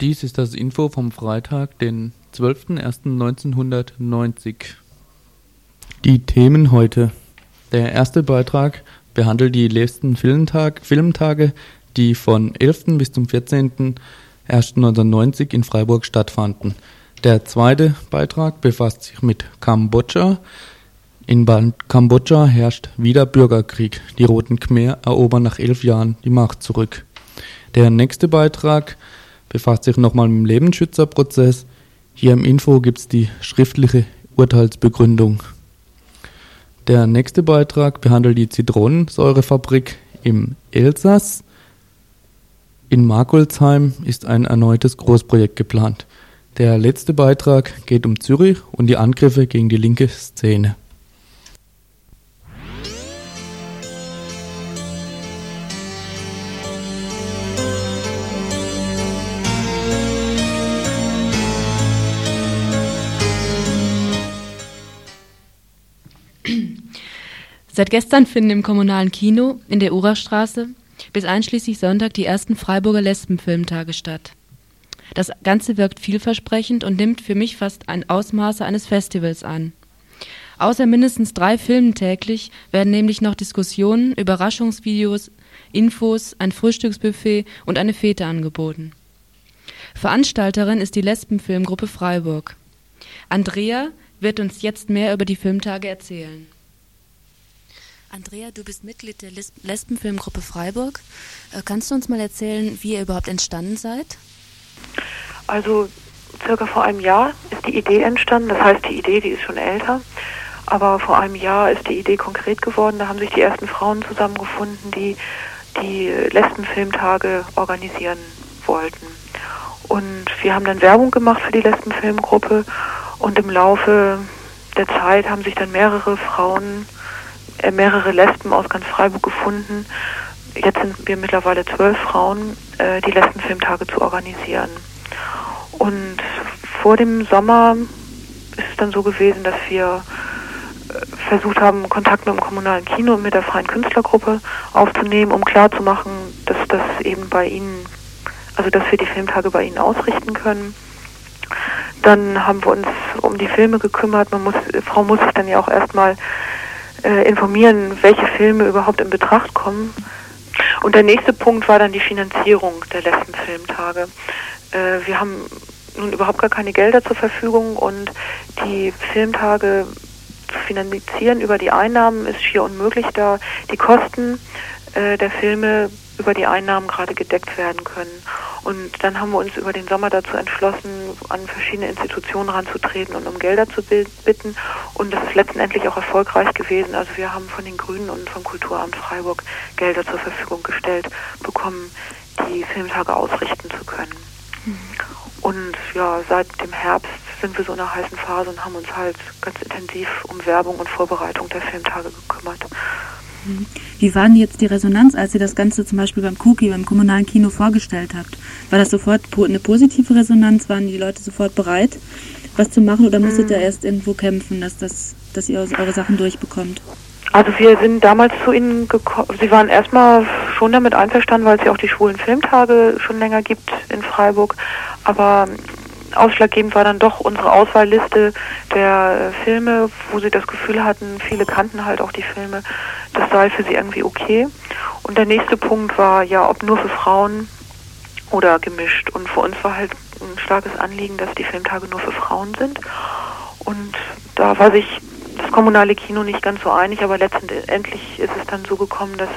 Dies ist das Info vom Freitag, den 12.01.1990. Die Themen heute. Der erste Beitrag behandelt die letzten Filmtag, Filmtage, die von 11. bis zum 14.01.1990 in Freiburg stattfanden. Der zweite Beitrag befasst sich mit Kambodscha. In Kambodscha herrscht wieder Bürgerkrieg. Die Roten Khmer erobern nach elf Jahren die Macht zurück. Der nächste Beitrag befasst sich nochmal mit dem Lebensschützerprozess. Hier im Info gibt es die schriftliche Urteilsbegründung. Der nächste Beitrag behandelt die Zitronensäurefabrik im Elsass. In Markolsheim ist ein erneutes Großprojekt geplant. Der letzte Beitrag geht um Zürich und die Angriffe gegen die linke Szene. Seit gestern finden im kommunalen Kino in der Urachstraße bis einschließlich Sonntag die ersten Freiburger Lesbenfilmtage statt. Das Ganze wirkt vielversprechend und nimmt für mich fast ein Ausmaße eines Festivals an. Außer mindestens drei Filmen täglich werden nämlich noch Diskussionen, Überraschungsvideos, Infos, ein Frühstücksbuffet und eine Fete angeboten. Veranstalterin ist die Lesbenfilmgruppe Freiburg. Andrea wird uns jetzt mehr über die Filmtage erzählen. Andrea, du bist Mitglied der Lesbenfilmgruppe Freiburg. Äh, kannst du uns mal erzählen, wie ihr überhaupt entstanden seid? Also circa vor einem Jahr ist die Idee entstanden. Das heißt, die Idee, die ist schon älter. Aber vor einem Jahr ist die Idee konkret geworden. Da haben sich die ersten Frauen zusammengefunden, die die Lesbenfilmtage organisieren wollten. Und wir haben dann Werbung gemacht für die Lesbenfilmgruppe. Und im Laufe der Zeit haben sich dann mehrere Frauen mehrere Lesben aus ganz Freiburg gefunden. Jetzt sind wir mittlerweile zwölf Frauen, äh, die Lesbenfilmtage zu organisieren. Und vor dem Sommer ist es dann so gewesen, dass wir äh, versucht haben, Kontakt mit dem kommunalen Kino und mit der freien Künstlergruppe aufzunehmen, um klarzumachen, dass das eben bei ihnen, also dass wir die Filmtage bei ihnen ausrichten können. Dann haben wir uns um die Filme gekümmert. Man muss, Frau muss sich dann ja auch erstmal äh, informieren, welche Filme überhaupt in Betracht kommen. Und der nächste Punkt war dann die Finanzierung der letzten Filmtage. Äh, wir haben nun überhaupt gar keine Gelder zur Verfügung und die Filmtage zu finanzieren über die Einnahmen ist schier unmöglich, da die Kosten äh, der Filme über die Einnahmen gerade gedeckt werden können. Und dann haben wir uns über den Sommer dazu entschlossen, an verschiedene Institutionen ranzutreten und um Gelder zu bitten. Und das ist letztendlich auch erfolgreich gewesen. Also wir haben von den Grünen und vom Kulturamt Freiburg Gelder zur Verfügung gestellt bekommen, die Filmtage ausrichten zu können. Mhm. Und ja, seit dem Herbst sind wir so in einer heißen Phase und haben uns halt ganz intensiv um Werbung und Vorbereitung der Filmtage gekümmert. Wie war denn jetzt die Resonanz, als ihr das Ganze zum Beispiel beim Cookie, beim kommunalen Kino vorgestellt habt? War das sofort eine positive Resonanz? Waren die Leute sofort bereit, was zu machen oder musstet ihr mhm. erst irgendwo kämpfen, dass, das, dass ihr eure Sachen durchbekommt? Also wir sind damals zu ihnen gekommen, sie waren erstmal schon damit einverstanden, weil es ja auch die schwulen Filmtage schon länger gibt in Freiburg, aber ausschlaggebend war dann doch unsere Auswahlliste der äh, Filme, wo sie das Gefühl hatten, viele kannten halt auch die Filme, das sei für sie irgendwie okay. Und der nächste Punkt war ja, ob nur für Frauen oder gemischt. Und für uns war halt ein starkes Anliegen, dass die Filmtage nur für Frauen sind. Und da war sich das kommunale Kino nicht ganz so einig, aber letztendlich ist es dann so gekommen, dass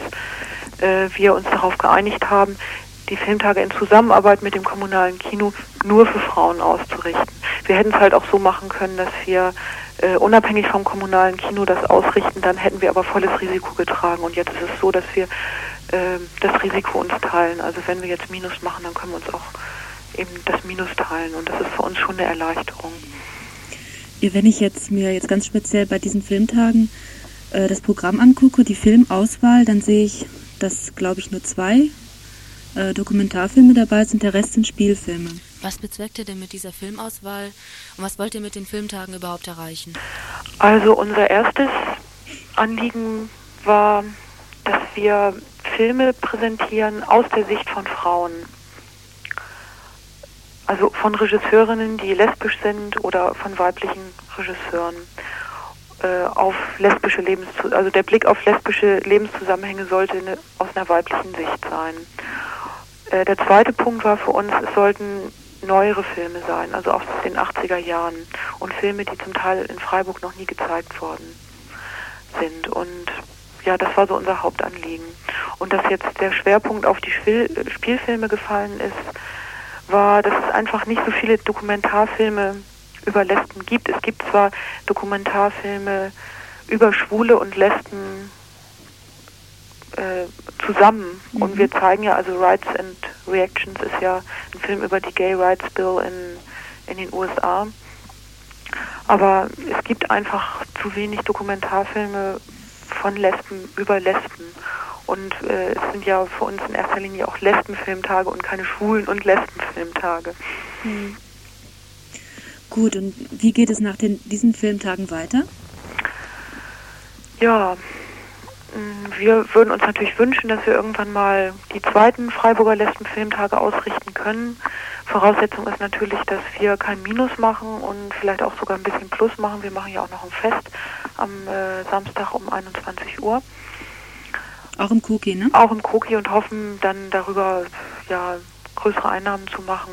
äh, wir uns darauf geeinigt haben, die Filmtage in Zusammenarbeit mit dem kommunalen Kino nur für Frauen auszurichten. Wir hätten es halt auch so machen können, dass wir äh, unabhängig vom kommunalen Kino das ausrichten, dann hätten wir aber volles Risiko getragen. Und jetzt ist es so, dass wir äh, das Risiko uns teilen. Also wenn wir jetzt Minus machen, dann können wir uns auch eben das Minus teilen. Und das ist für uns schon eine Erleichterung. Wenn ich jetzt mir jetzt ganz speziell bei diesen Filmtagen äh, das Programm angucke, die Filmauswahl, dann sehe ich, dass, glaube ich, nur zwei äh, Dokumentarfilme dabei sind, der Rest sind Spielfilme. Was bezweckt ihr denn mit dieser Filmauswahl und was wollt ihr mit den Filmtagen überhaupt erreichen? Also unser erstes Anliegen war, dass wir Filme präsentieren aus der Sicht von Frauen. Also von Regisseurinnen, die lesbisch sind oder von weiblichen Regisseuren äh, auf lesbische Lebens also der Blick auf lesbische Lebenszusammenhänge sollte eine, aus einer weiblichen Sicht sein. Äh, der zweite Punkt war für uns, es sollten neuere Filme sein, also aus den 80er Jahren und Filme, die zum Teil in Freiburg noch nie gezeigt worden sind. Und ja, das war so unser Hauptanliegen. Und dass jetzt der Schwerpunkt auf die Spiel Spielfilme gefallen ist, war, dass es einfach nicht so viele Dokumentarfilme über Lesben gibt. Es gibt zwar Dokumentarfilme über Schwule und Lesben äh, zusammen mhm. und wir zeigen ja, also Rights and Reactions ist ja ein Film über die Gay Rights Bill in, in den USA. Aber es gibt einfach zu wenig Dokumentarfilme von Lesben über Lesben. Und äh, es sind ja für uns in erster Linie auch Lesbenfilmtage und keine Schwulen- und Lesbenfilmtage. Mhm. Gut, und wie geht es nach den, diesen Filmtagen weiter? Ja, wir würden uns natürlich wünschen, dass wir irgendwann mal die zweiten Freiburger Lesbenfilmtage ausrichten können. Voraussetzung ist natürlich, dass wir kein Minus machen und vielleicht auch sogar ein bisschen Plus machen. Wir machen ja auch noch ein Fest am äh, Samstag um 21 Uhr. Auch im Koki, ne? Auch im Koki und hoffen dann darüber ja größere Einnahmen zu machen.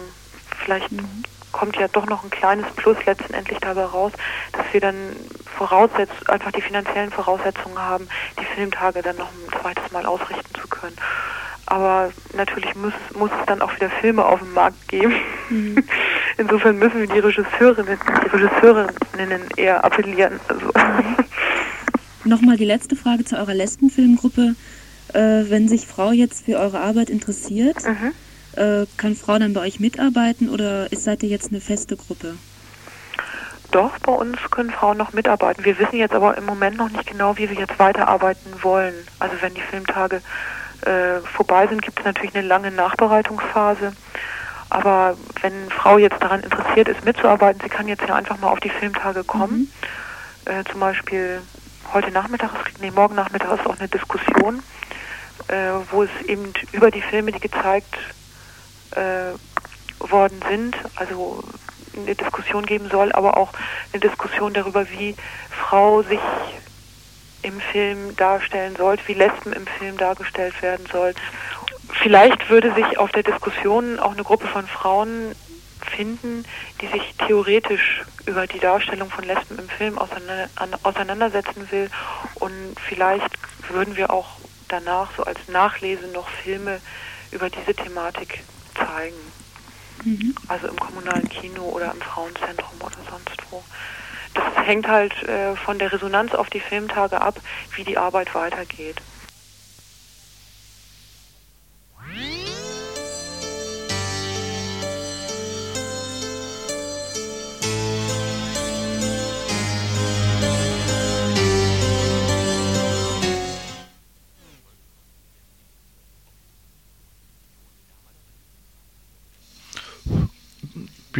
Vielleicht mhm kommt ja doch noch ein kleines Plus letztendlich dabei raus, dass wir dann voraussetz einfach die finanziellen Voraussetzungen haben, die Filmtage dann noch ein zweites Mal ausrichten zu können. Aber natürlich muss, muss es dann auch wieder Filme auf dem Markt geben. Mhm. Insofern müssen wir die Regisseurinnen, die Regisseurinnen eher appellieren. Also. Mhm. Nochmal die letzte Frage zu eurer Lesbenfilmgruppe. Äh, wenn sich Frau jetzt für eure Arbeit interessiert, mhm äh, kann Frau dann bei euch mitarbeiten oder ist, seid ihr jetzt eine feste Gruppe? Doch, bei uns können Frauen noch mitarbeiten. Wir wissen jetzt aber im Moment noch nicht genau, wie wir jetzt weiterarbeiten wollen. Also wenn die Filmtage äh, vorbei sind, gibt es natürlich eine lange Nachbereitungsphase. Aber wenn Frau jetzt daran interessiert ist, mitzuarbeiten, sie kann jetzt ja einfach mal auf die Filmtage kommen. Mhm. Äh, zum Beispiel heute Nachmittag, nee, morgen Nachmittag ist auch eine Diskussion, äh, wo es eben über die Filme, die gezeigt äh, worden sind, also eine Diskussion geben soll, aber auch eine Diskussion darüber, wie Frau sich im Film darstellen sollte, wie Lesben im Film dargestellt werden soll. Vielleicht würde sich auf der Diskussion auch eine Gruppe von Frauen finden, die sich theoretisch über die Darstellung von Lesben im Film auseinandersetzen will. Und vielleicht würden wir auch danach so als Nachlese noch Filme über diese Thematik zeigen. Mhm. Also im kommunalen Kino oder im Frauenzentrum oder sonst wo. Das hängt halt äh, von der Resonanz auf die Filmtage ab, wie die Arbeit weitergeht.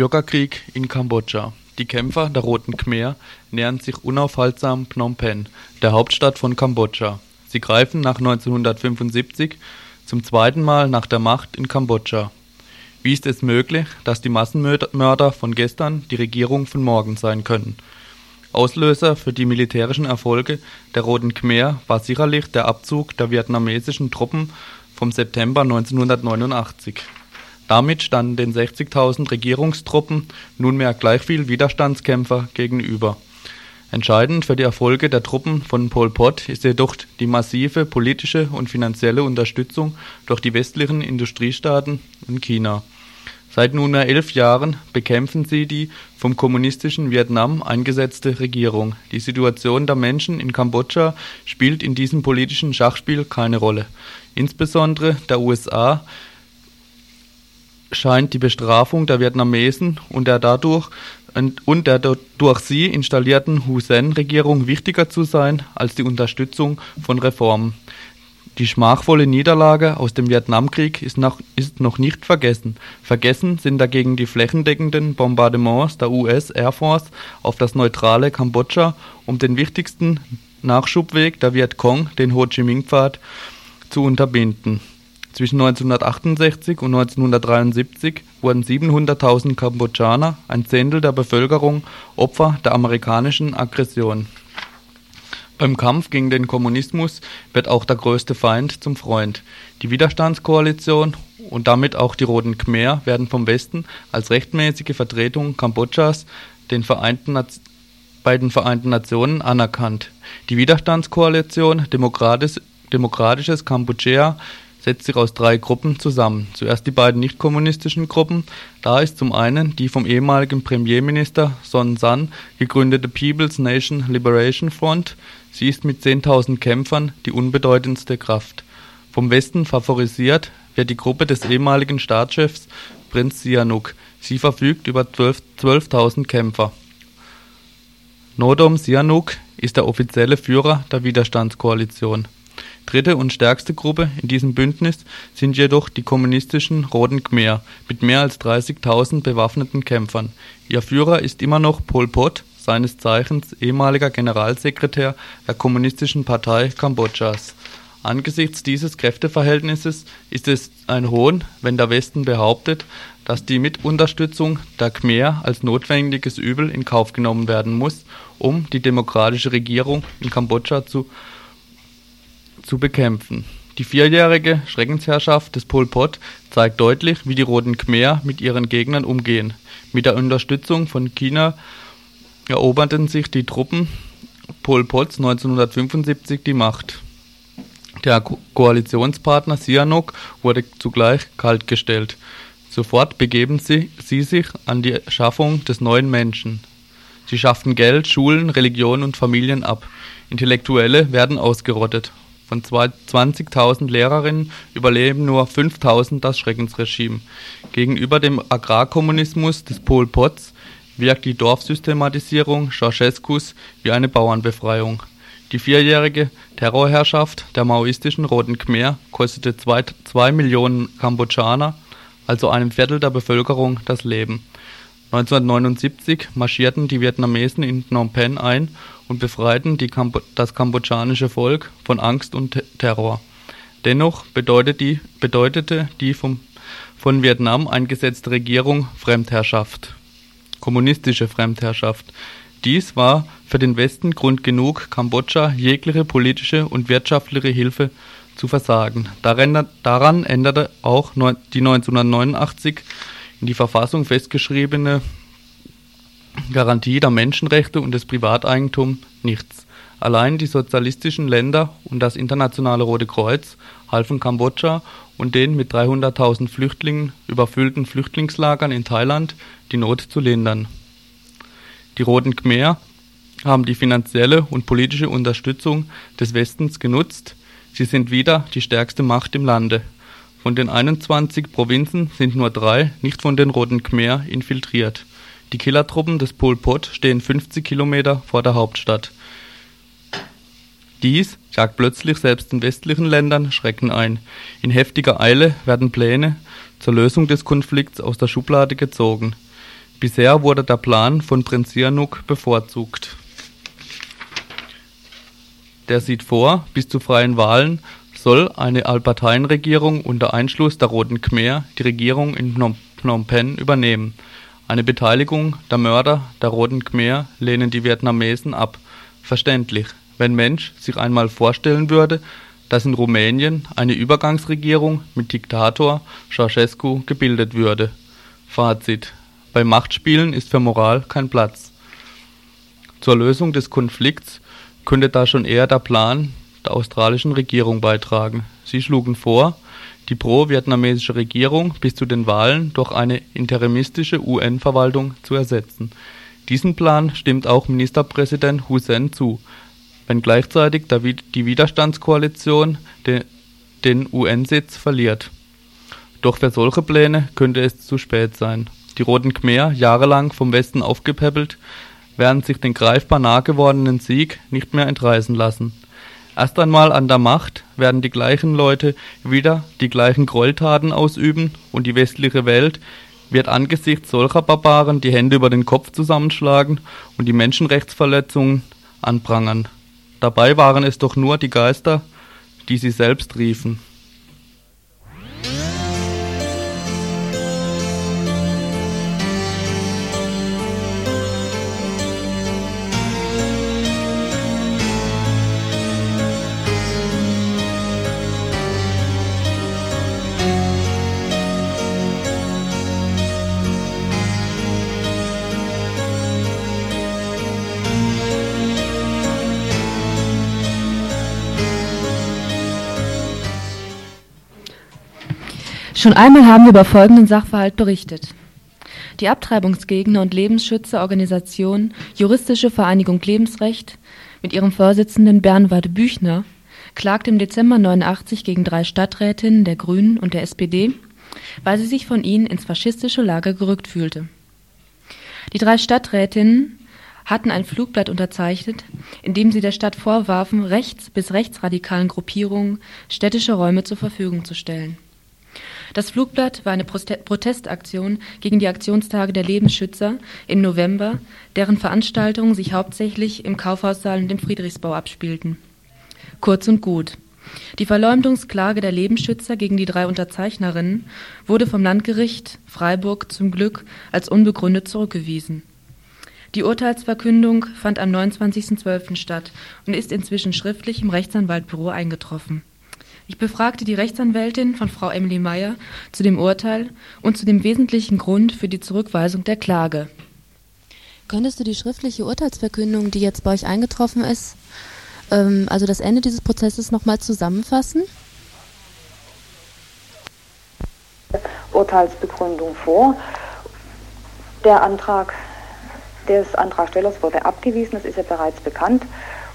Bürgerkrieg in Kambodscha. Die Kämpfer der Roten Khmer nähern sich unaufhaltsam Phnom Penh, der Hauptstadt von Kambodscha. Sie greifen nach 1975 zum zweiten Mal nach der Macht in Kambodscha. Wie ist es möglich, dass die Massenmörder von gestern die Regierung von morgen sein können? Auslöser für die militärischen Erfolge der Roten Khmer war sicherlich der Abzug der vietnamesischen Truppen vom September 1989. Damit standen den 60.000 Regierungstruppen nunmehr gleich viel Widerstandskämpfer gegenüber. Entscheidend für die Erfolge der Truppen von Pol Pot ist jedoch die massive politische und finanzielle Unterstützung durch die westlichen Industriestaaten und China. Seit nunmehr elf Jahren bekämpfen sie die vom kommunistischen Vietnam eingesetzte Regierung. Die Situation der Menschen in Kambodscha spielt in diesem politischen Schachspiel keine Rolle. Insbesondere der USA scheint die Bestrafung der Vietnamesen und der dadurch und der durch sie installierten Hun-Sen-Regierung wichtiger zu sein als die Unterstützung von Reformen. Die schmachvolle Niederlage aus dem Vietnamkrieg ist noch, ist noch nicht vergessen. Vergessen sind dagegen die flächendeckenden Bombardements der US Air Force auf das neutrale Kambodscha, um den wichtigsten Nachschubweg der Vietcong, den Ho Chi Minh Pfad, zu unterbinden. Zwischen 1968 und 1973 wurden 700.000 Kambodschaner, ein Zehntel der Bevölkerung, Opfer der amerikanischen Aggression. Beim Kampf gegen den Kommunismus wird auch der größte Feind zum Freund. Die Widerstandskoalition und damit auch die Roten Khmer werden vom Westen als rechtmäßige Vertretung Kambodschas den Vereinten bei den Vereinten Nationen anerkannt. Die Widerstandskoalition Demokratisch, Demokratisches Kampuchea setzt sich aus drei Gruppen zusammen. Zuerst die beiden nicht-kommunistischen Gruppen. Da ist zum einen die vom ehemaligen Premierminister Son San gegründete People's Nation Liberation Front. Sie ist mit 10.000 Kämpfern die unbedeutendste Kraft. Vom Westen favorisiert wird die Gruppe des ehemaligen Staatschefs Prinz Sihanouk. Sie verfügt über 12.000 Kämpfer. Nodom Sihanouk ist der offizielle Führer der Widerstandskoalition. Dritte und stärkste Gruppe in diesem Bündnis sind jedoch die kommunistischen Roten Khmer mit mehr als 30.000 bewaffneten Kämpfern. Ihr Führer ist immer noch Pol Pot, seines Zeichens ehemaliger Generalsekretär der Kommunistischen Partei Kambodschas. Angesichts dieses Kräfteverhältnisses ist es ein Hohn, wenn der Westen behauptet, dass die Mitunterstützung der Khmer als notwendiges Übel in Kauf genommen werden muss, um die demokratische Regierung in Kambodscha zu zu bekämpfen. Die vierjährige Schreckensherrschaft des Pol Pot zeigt deutlich, wie die Roten Khmer mit ihren Gegnern umgehen. Mit der Unterstützung von China eroberten sich die Truppen Pol Pots 1975 die Macht. Der Ko Koalitionspartner Sihanouk wurde zugleich kaltgestellt. Sofort begeben sie, sie sich an die Schaffung des neuen Menschen. Sie schafften Geld, Schulen, Religion und Familien ab. Intellektuelle werden ausgerottet. Von 20.000 Lehrerinnen überleben nur 5.000 das Schreckensregime. Gegenüber dem Agrarkommunismus des Pol Pots wirkt die Dorfsystematisierung Ceausescus wie eine Bauernbefreiung. Die vierjährige Terrorherrschaft der maoistischen Roten Khmer kostete 2 Millionen Kambodschaner, also einem Viertel der Bevölkerung, das Leben. 1979 marschierten die Vietnamesen in Phnom Penh ein und befreiten Kambo das kambodschanische Volk von Angst und Terror. Dennoch bedeutet die, bedeutete die vom, von Vietnam eingesetzte Regierung Fremdherrschaft, kommunistische Fremdherrschaft. Dies war für den Westen Grund genug, Kambodscha jegliche politische und wirtschaftliche Hilfe zu versagen. Daran, daran änderte auch die 1989 in die Verfassung festgeschriebene Garantie der Menschenrechte und des Privateigentums nichts. Allein die sozialistischen Länder und das Internationale Rote Kreuz halfen Kambodscha und den mit 300.000 Flüchtlingen überfüllten Flüchtlingslagern in Thailand die Not zu lindern. Die Roten Khmer haben die finanzielle und politische Unterstützung des Westens genutzt. Sie sind wieder die stärkste Macht im Lande. Von den 21 Provinzen sind nur drei nicht von den Roten Khmer infiltriert. Die Killertruppen des Pol Pot stehen 50 Kilometer vor der Hauptstadt. Dies jagt plötzlich selbst in westlichen Ländern Schrecken ein. In heftiger Eile werden Pläne zur Lösung des Konflikts aus der Schublade gezogen. Bisher wurde der Plan von Prinz Sihanouk bevorzugt. Der sieht vor, bis zu freien Wahlen soll eine Allparteienregierung unter Einschluss der Roten Khmer die Regierung in Phnom Penh übernehmen. Eine Beteiligung der Mörder der Roten Khmer lehnen die Vietnamesen ab. Verständlich, wenn Mensch sich einmal vorstellen würde, dass in Rumänien eine Übergangsregierung mit Diktator Ceausescu gebildet würde. Fazit: Bei Machtspielen ist für Moral kein Platz. Zur Lösung des Konflikts könnte da schon eher der Plan der australischen Regierung beitragen. Sie schlugen vor, die pro-vietnamesische Regierung bis zu den Wahlen durch eine interimistische UN-Verwaltung zu ersetzen. Diesem Plan stimmt auch Ministerpräsident Hun Sen zu, wenn gleichzeitig die Widerstandskoalition den UN-Sitz verliert. Doch für solche Pläne könnte es zu spät sein. Die Roten Khmer, jahrelang vom Westen aufgepäppelt, werden sich den greifbar nah gewordenen Sieg nicht mehr entreißen lassen. Erst einmal an der Macht werden die gleichen Leute wieder die gleichen Gräueltaten ausüben und die westliche Welt wird angesichts solcher Barbaren die Hände über den Kopf zusammenschlagen und die Menschenrechtsverletzungen anprangern. Dabei waren es doch nur die Geister, die sie selbst riefen Schon einmal haben wir über folgenden Sachverhalt berichtet. Die Abtreibungsgegner und Lebensschützerorganisation Juristische Vereinigung Lebensrecht mit ihrem Vorsitzenden Bernward Büchner klagte im Dezember 89 gegen drei Stadträtinnen der Grünen und der SPD, weil sie sich von ihnen ins faschistische Lager gerückt fühlte. Die drei Stadträtinnen hatten ein Flugblatt unterzeichnet, in dem sie der Stadt vorwarfen, rechts bis rechtsradikalen Gruppierungen städtische Räume zur Verfügung zu stellen. Das Flugblatt war eine Protestaktion gegen die Aktionstage der Lebensschützer im November, deren Veranstaltungen sich hauptsächlich im Kaufhaussaal und im Friedrichsbau abspielten. Kurz und gut. Die Verleumdungsklage der Lebensschützer gegen die drei Unterzeichnerinnen wurde vom Landgericht Freiburg zum Glück als unbegründet zurückgewiesen. Die Urteilsverkündung fand am 29.12. statt und ist inzwischen schriftlich im Rechtsanwaltbüro eingetroffen. Ich befragte die Rechtsanwältin von Frau Emily Meyer zu dem Urteil und zu dem wesentlichen Grund für die Zurückweisung der Klage. Könntest du die schriftliche Urteilsverkündung, die jetzt bei euch eingetroffen ist, ähm, also das Ende dieses Prozesses nochmal zusammenfassen? Urteilsbegründung vor. Der Antrag des Antragstellers wurde abgewiesen, das ist ja bereits bekannt.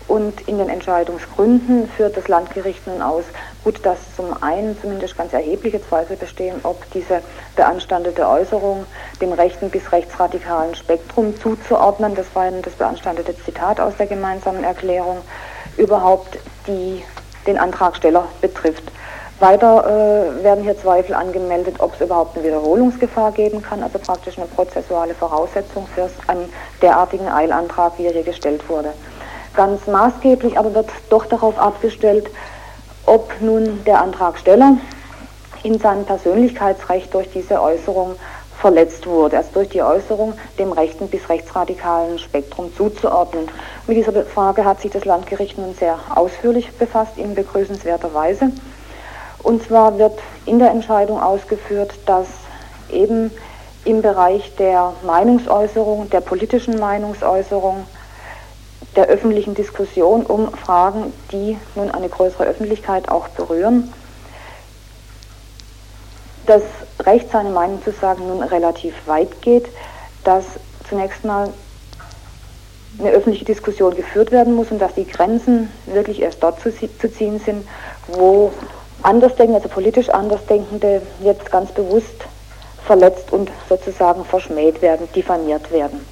Und in den Entscheidungsgründen führt das Landgericht nun aus, gut, dass zum einen zumindest ganz erhebliche Zweifel bestehen, ob diese beanstandete Äußerung dem rechten bis rechtsradikalen Spektrum zuzuordnen, das war das beanstandete Zitat aus der gemeinsamen Erklärung, überhaupt die, den Antragsteller betrifft. Weiter äh, werden hier Zweifel angemeldet, ob es überhaupt eine Wiederholungsgefahr geben kann, also praktisch eine prozessuale Voraussetzung für einen derartigen Eilantrag, wie er hier gestellt wurde. Ganz maßgeblich aber wird doch darauf abgestellt, ob nun der Antragsteller in seinem Persönlichkeitsrecht durch diese Äußerung verletzt wurde, also durch die Äußerung dem rechten bis rechtsradikalen Spektrum zuzuordnen. Mit dieser Frage hat sich das Landgericht nun sehr ausführlich befasst, in begrüßenswerter Weise. Und zwar wird in der Entscheidung ausgeführt, dass eben im Bereich der Meinungsäußerung, der politischen Meinungsäußerung, der öffentlichen Diskussion um Fragen, die nun eine größere Öffentlichkeit auch berühren, das Recht, seine Meinung zu sagen, nun relativ weit geht, dass zunächst mal eine öffentliche Diskussion geführt werden muss und dass die Grenzen wirklich erst dort zu, zu ziehen sind, wo Andersdenkende, also politisch Andersdenkende, jetzt ganz bewusst verletzt und sozusagen verschmäht werden, diffamiert werden.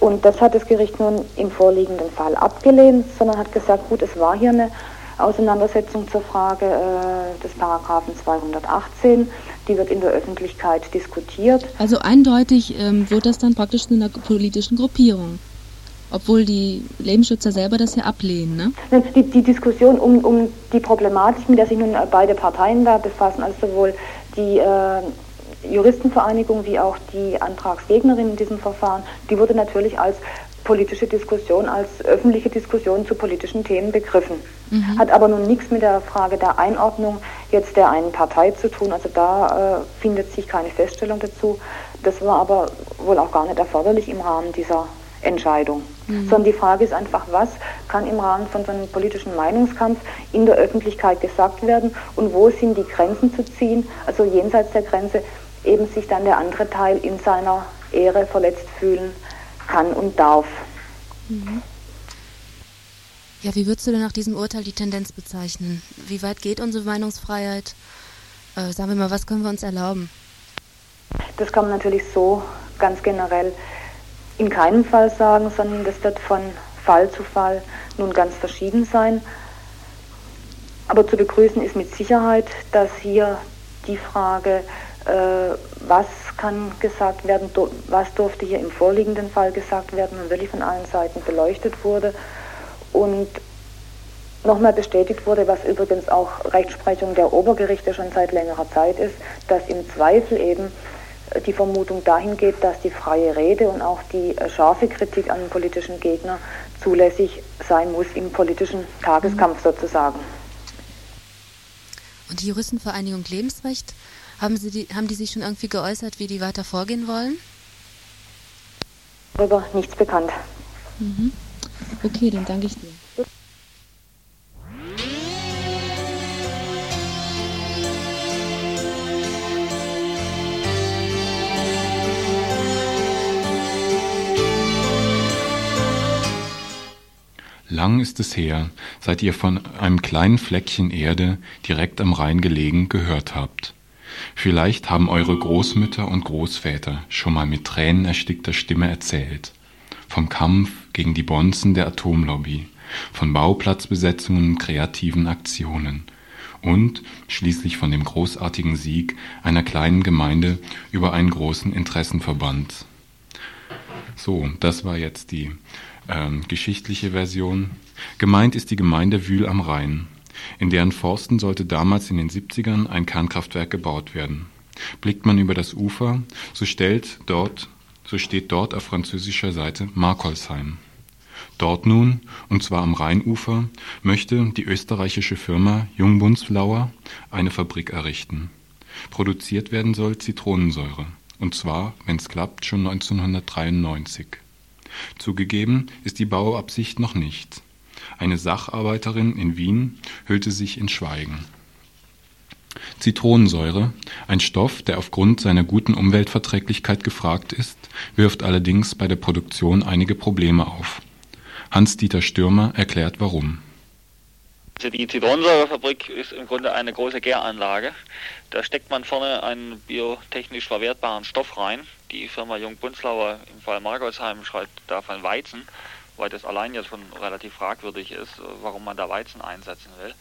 Und das hat das Gericht nun im vorliegenden Fall abgelehnt, sondern hat gesagt, gut, es war hier eine Auseinandersetzung zur Frage äh, des Paragraphen 218. Die wird in der Öffentlichkeit diskutiert. Also eindeutig ähm, wird das dann praktisch in einer politischen Gruppierung. Obwohl die Lebensschützer selber das ja ablehnen, ne? Die, die Diskussion um, um die Problematik, mit der sich nun beide Parteien da befassen, also sowohl die äh, Juristenvereinigung wie auch die Antragsgegnerin in diesem Verfahren, die wurde natürlich als politische Diskussion, als öffentliche Diskussion zu politischen Themen begriffen. Mhm. Hat aber nun nichts mit der Frage der Einordnung jetzt der einen Partei zu tun. Also da äh, findet sich keine Feststellung dazu. Das war aber wohl auch gar nicht erforderlich im Rahmen dieser Entscheidung. Mhm. Sondern die Frage ist einfach, was kann im Rahmen von so einem politischen Meinungskampf in der Öffentlichkeit gesagt werden und wo sind die Grenzen zu ziehen, also jenseits der Grenze eben sich dann der andere Teil in seiner Ehre verletzt fühlen kann und darf. Mhm. Ja, wie würdest du denn nach diesem Urteil die Tendenz bezeichnen? Wie weit geht unsere Meinungsfreiheit? Äh, sagen wir mal, was können wir uns erlauben? Das kann man natürlich so ganz generell in keinem Fall sagen, sondern das wird von Fall zu Fall nun ganz verschieden sein. Aber zu begrüßen ist mit Sicherheit, dass hier die Frage, was kann gesagt werden, was durfte hier im vorliegenden Fall gesagt werden und wirklich von allen Seiten beleuchtet wurde und nochmal bestätigt wurde, was übrigens auch Rechtsprechung der Obergerichte schon seit längerer Zeit ist, dass im Zweifel eben die Vermutung dahin geht, dass die freie Rede und auch die äh, scharfe Kritik an den politischen Gegner zulässig sein muss im politischen Tageskampf sozusagen. Und die Juristenvereinigung Lebensrecht, haben, Sie die, haben die sich schon irgendwie geäußert, wie die weiter vorgehen wollen? Darüber nichts bekannt. Mhm. Okay, dann danke ich dir. Lang ist es her, seit ihr von einem kleinen Fleckchen Erde direkt am Rhein gelegen gehört habt. Vielleicht haben eure Großmütter und Großväter schon mal mit Tränen erstickter Stimme erzählt. Vom Kampf gegen die Bonzen der Atomlobby, von Bauplatzbesetzungen und kreativen Aktionen und schließlich von dem großartigen Sieg einer kleinen Gemeinde über einen großen Interessenverband. So, das war jetzt die ähm, geschichtliche Version. Gemeint ist die Gemeinde Wühl am Rhein. In deren Forsten sollte damals in den 70ern ein Kernkraftwerk gebaut werden. Blickt man über das Ufer, so stellt dort, so steht dort auf französischer Seite Markolsheim. Dort nun, und zwar am Rheinufer, möchte die österreichische Firma Jungbunzflauer eine Fabrik errichten. Produziert werden soll Zitronensäure, und zwar, wenn es klappt, schon 1993. Zugegeben ist die Bauabsicht noch nicht. Eine Sacharbeiterin in Wien hüllte sich in Schweigen. Zitronensäure, ein Stoff, der aufgrund seiner guten Umweltverträglichkeit gefragt ist, wirft allerdings bei der Produktion einige Probleme auf. Hans-Dieter Stürmer erklärt warum. Also die Zitronensäurefabrik ist im Grunde eine große Gäranlage. Da steckt man vorne einen biotechnisch verwertbaren Stoff rein. Die Firma Jung-Bunzlauer im Fall Margolsheim schreibt davon Weizen, weil das allein jetzt schon relativ fragwürdig ist, warum man da Weizen einsetzen will.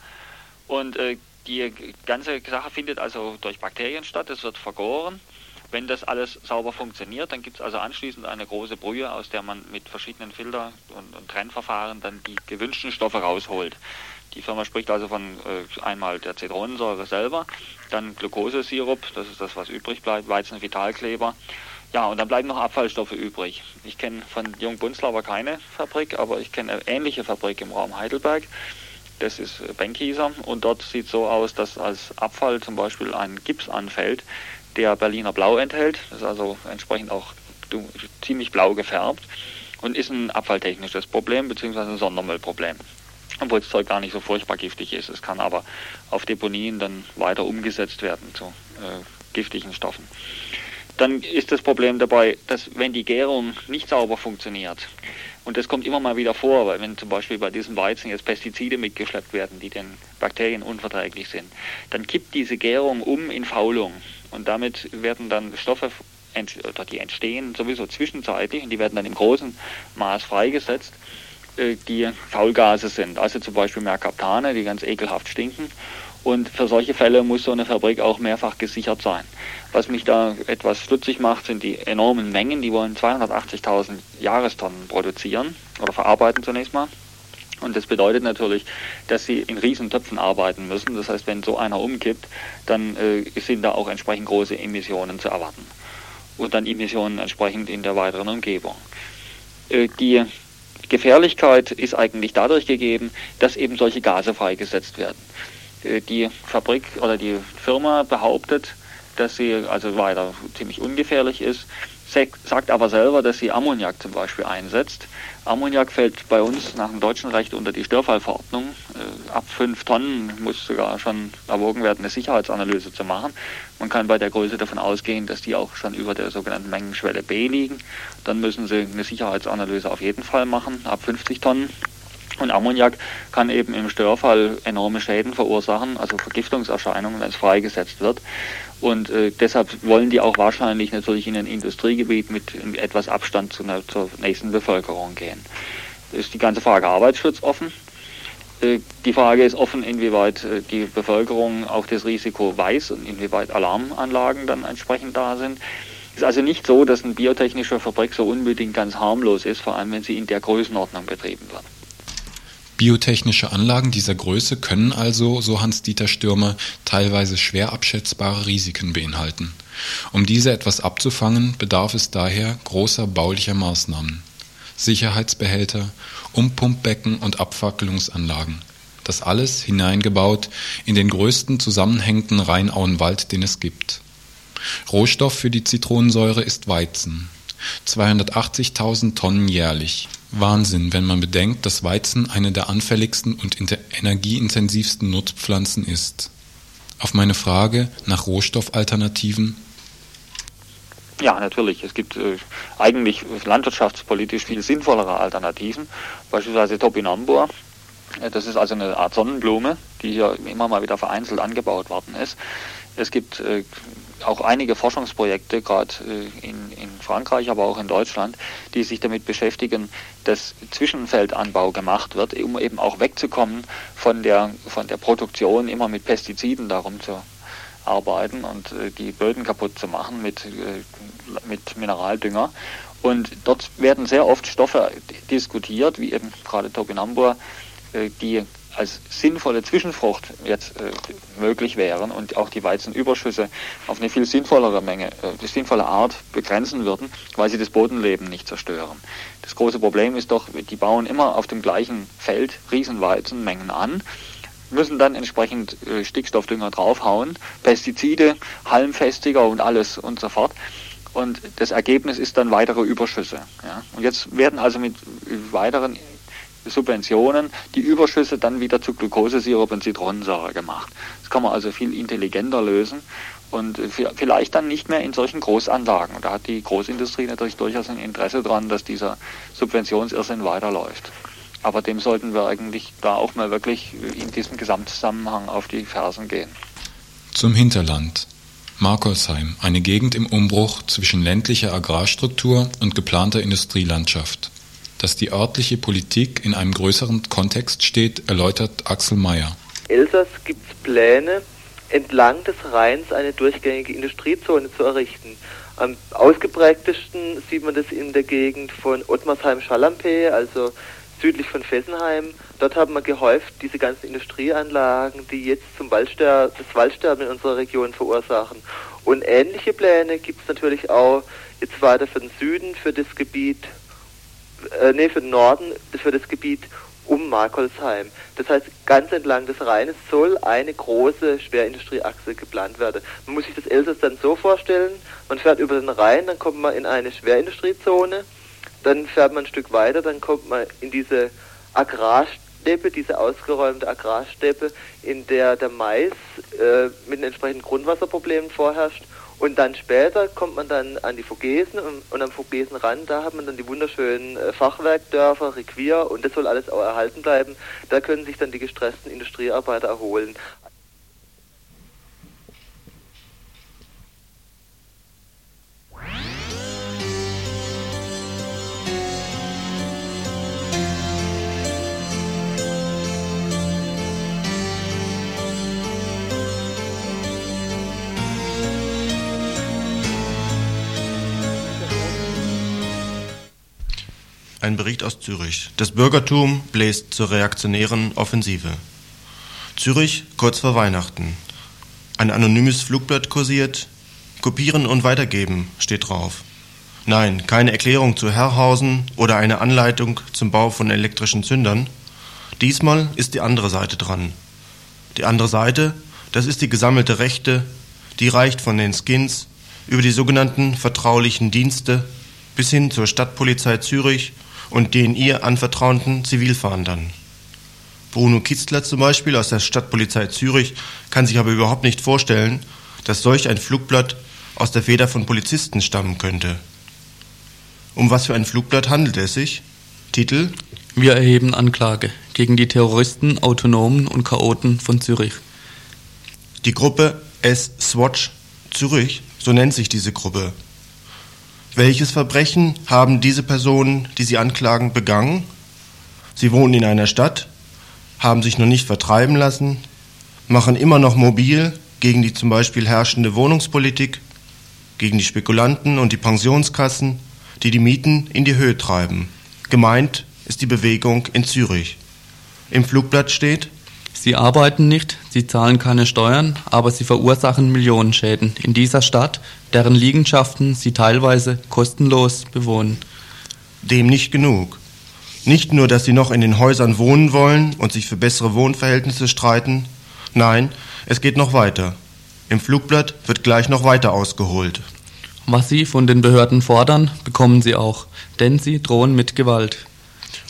Und äh, die ganze Sache findet also durch Bakterien statt. Es wird vergoren wenn das alles sauber funktioniert, dann gibt es also anschließend eine große Brühe, aus der man mit verschiedenen Filter- und, und Trennverfahren dann die gewünschten Stoffe rausholt. Die Firma spricht also von äh, einmal der Zitronensäure selber, dann Glukosesirup, das ist das, was übrig bleibt, Weizenvitalkleber. Ja, und dann bleiben noch Abfallstoffe übrig. Ich kenne von Jung Bunzlauer keine Fabrik, aber ich kenne eine ähnliche Fabrik im Raum Heidelberg. Das ist äh, Benkieser und dort sieht es so aus, dass als Abfall zum Beispiel ein Gips anfällt, der Berliner Blau enthält. Das ist also entsprechend auch ziemlich blau gefärbt und ist ein abfalltechnisches Problem bzw. ein Sondermüllproblem. Obwohl das Zeug gar nicht so furchtbar giftig ist. Es kann aber auf Deponien dann weiter umgesetzt werden zu äh, giftigen Stoffen. Dann ist das Problem dabei, dass wenn die Gärung nicht sauber funktioniert, und das kommt immer mal wieder vor, weil wenn zum Beispiel bei diesem Weizen jetzt Pestizide mitgeschleppt werden, die den Bakterien unverträglich sind, dann kippt diese Gärung um in Faulung. Und damit werden dann Stoffe, oder die entstehen sowieso zwischenzeitlich und die werden dann im großen Maß freigesetzt, äh, die Faulgase sind. Also zum Beispiel Mercaptane, die ganz ekelhaft stinken. Und für solche Fälle muss so eine Fabrik auch mehrfach gesichert sein. Was mich da etwas stutzig macht, sind die enormen Mengen. Die wollen 280.000 Jahrestonnen produzieren oder verarbeiten zunächst mal. Und das bedeutet natürlich, dass sie in Riesentöpfen arbeiten müssen. Das heißt, wenn so einer umkippt, dann äh, sind da auch entsprechend große Emissionen zu erwarten. Und dann Emissionen entsprechend in der weiteren Umgebung. Äh, die Gefährlichkeit ist eigentlich dadurch gegeben, dass eben solche Gase freigesetzt werden. Äh, die Fabrik oder die Firma behauptet, dass sie also weiter ziemlich ungefährlich ist, sagt aber selber, dass sie Ammoniak zum Beispiel einsetzt. Ammoniak fällt bei uns nach dem deutschen Recht unter die Störfallverordnung. Äh, ab fünf Tonnen muss sogar schon erwogen werden, eine Sicherheitsanalyse zu machen. Man kann bei der Größe davon ausgehen, dass die auch schon über der sogenannten Mengenschwelle B liegen. Dann müssen sie eine Sicherheitsanalyse auf jeden Fall machen, ab 50 Tonnen. Und Ammoniak kann eben im Störfall enorme Schäden verursachen, also Vergiftungserscheinungen, wenn es freigesetzt wird. Und äh, deshalb wollen die auch wahrscheinlich natürlich in ein Industriegebiet mit etwas Abstand zu einer, zur nächsten Bevölkerung gehen. Ist die ganze Frage Arbeitsschutz offen. Äh, die Frage ist offen, inwieweit äh, die Bevölkerung auch das Risiko weiß und inwieweit Alarmanlagen dann entsprechend da sind. Es ist also nicht so, dass eine biotechnische Fabrik so unbedingt ganz harmlos ist, vor allem wenn sie in der Größenordnung betrieben wird. Biotechnische Anlagen dieser Größe können also, so Hans-Dieter Stürmer, teilweise schwer abschätzbare Risiken beinhalten. Um diese etwas abzufangen, bedarf es daher großer baulicher Maßnahmen. Sicherheitsbehälter, Umpumpbecken und Abfackelungsanlagen. Das alles hineingebaut in den größten zusammenhängenden Rheinauenwald, den es gibt. Rohstoff für die Zitronensäure ist Weizen. 280.000 Tonnen jährlich. Wahnsinn, wenn man bedenkt, dass Weizen eine der anfälligsten und energieintensivsten Nutzpflanzen ist. Auf meine Frage nach Rohstoffalternativen Ja, natürlich. Es gibt äh, eigentlich landwirtschaftspolitisch viel sinnvollere Alternativen. Beispielsweise Topinambur. Äh, das ist also eine Art Sonnenblume, die hier immer mal wieder vereinzelt angebaut worden ist. Es gibt äh, auch einige Forschungsprojekte, gerade äh, in, in Frankreich, aber auch in Deutschland, die sich damit beschäftigen, dass Zwischenfeldanbau gemacht wird, um eben auch wegzukommen von der, von der Produktion immer mit Pestiziden darum zu arbeiten und äh, die Böden kaputt zu machen mit, äh, mit Mineraldünger. Und dort werden sehr oft Stoffe diskutiert, wie eben gerade Topinambur, die als sinnvolle Zwischenfrucht jetzt äh, möglich wären und auch die Weizenüberschüsse auf eine viel sinnvollere Menge, äh, sinnvolle Art begrenzen würden, weil sie das Bodenleben nicht zerstören. Das große Problem ist doch, die bauen immer auf dem gleichen Feld Riesenweizenmengen an, müssen dann entsprechend äh, Stickstoffdünger draufhauen, Pestizide, Halmfestiger und alles und so fort. Und das Ergebnis ist dann weitere Überschüsse. Ja. Und jetzt werden also mit weiteren Subventionen die Überschüsse dann wieder zu Glukosesirup und Zitronensäure gemacht. Das kann man also viel intelligenter lösen und vielleicht dann nicht mehr in solchen Großanlagen. Da hat die Großindustrie natürlich durchaus ein Interesse daran, dass dieser Subventionsirrsinn weiterläuft. Aber dem sollten wir eigentlich da auch mal wirklich in diesem Gesamtzusammenhang auf die Fersen gehen. Zum Hinterland. Markolsheim, eine Gegend im Umbruch zwischen ländlicher Agrarstruktur und geplanter Industrielandschaft. Dass die örtliche Politik in einem größeren Kontext steht, erläutert Axel Mayer. Elsass gibt es Pläne, entlang des Rheins eine durchgängige Industriezone zu errichten. Am ausgeprägtesten sieht man das in der Gegend von Ottmarsheim-Schalampé, also südlich von Fessenheim. Dort haben wir gehäuft diese ganzen Industrieanlagen, die jetzt zum Waldster das Waldsterben in unserer Region verursachen. Und ähnliche Pläne gibt es natürlich auch jetzt weiter für den Süden, für das Gebiet äh, nee, für den Norden, für das Gebiet um Markolsheim. Das heißt, ganz entlang des Rheines soll eine große Schwerindustrieachse geplant werden. Man muss sich das Elsass dann so vorstellen, man fährt über den Rhein, dann kommt man in eine Schwerindustriezone, dann fährt man ein Stück weiter, dann kommt man in diese Agrarsteppe, diese ausgeräumte Agrarsteppe, in der der Mais äh, mit den entsprechenden Grundwasserproblemen vorherrscht und dann später kommt man dann an die Vogesen und, und am Vogesenrand, da hat man dann die wunderschönen äh, Fachwerkdörfer, Requier und das soll alles auch erhalten bleiben. Da können sich dann die gestressten Industriearbeiter erholen. Ein Bericht aus Zürich. Das Bürgertum bläst zur reaktionären Offensive. Zürich kurz vor Weihnachten. Ein anonymes Flugblatt kursiert. Kopieren und weitergeben steht drauf. Nein, keine Erklärung zu Herrhausen oder eine Anleitung zum Bau von elektrischen Zündern. Diesmal ist die andere Seite dran. Die andere Seite, das ist die gesammelte Rechte, die reicht von den Skins über die sogenannten vertraulichen Dienste bis hin zur Stadtpolizei Zürich und den ihr anvertrauten Zivilfahndern. Bruno Kitzler zum Beispiel aus der Stadtpolizei Zürich kann sich aber überhaupt nicht vorstellen, dass solch ein Flugblatt aus der Feder von Polizisten stammen könnte. Um was für ein Flugblatt handelt es sich? Titel Wir erheben Anklage gegen die Terroristen, Autonomen und Chaoten von Zürich. Die Gruppe S-Swatch Zürich, so nennt sich diese Gruppe, welches Verbrechen haben diese Personen, die sie anklagen, begangen? Sie wohnen in einer Stadt, haben sich noch nicht vertreiben lassen, machen immer noch mobil gegen die zum Beispiel herrschende Wohnungspolitik, gegen die Spekulanten und die Pensionskassen, die die Mieten in die Höhe treiben. Gemeint ist die Bewegung in Zürich. Im Flugblatt steht, Sie arbeiten nicht, sie zahlen keine Steuern, aber sie verursachen Millionenschäden in dieser Stadt, deren Liegenschaften sie teilweise kostenlos bewohnen. Dem nicht genug. Nicht nur, dass sie noch in den Häusern wohnen wollen und sich für bessere Wohnverhältnisse streiten, nein, es geht noch weiter. Im Flugblatt wird gleich noch weiter ausgeholt. Was sie von den Behörden fordern, bekommen sie auch, denn sie drohen mit Gewalt.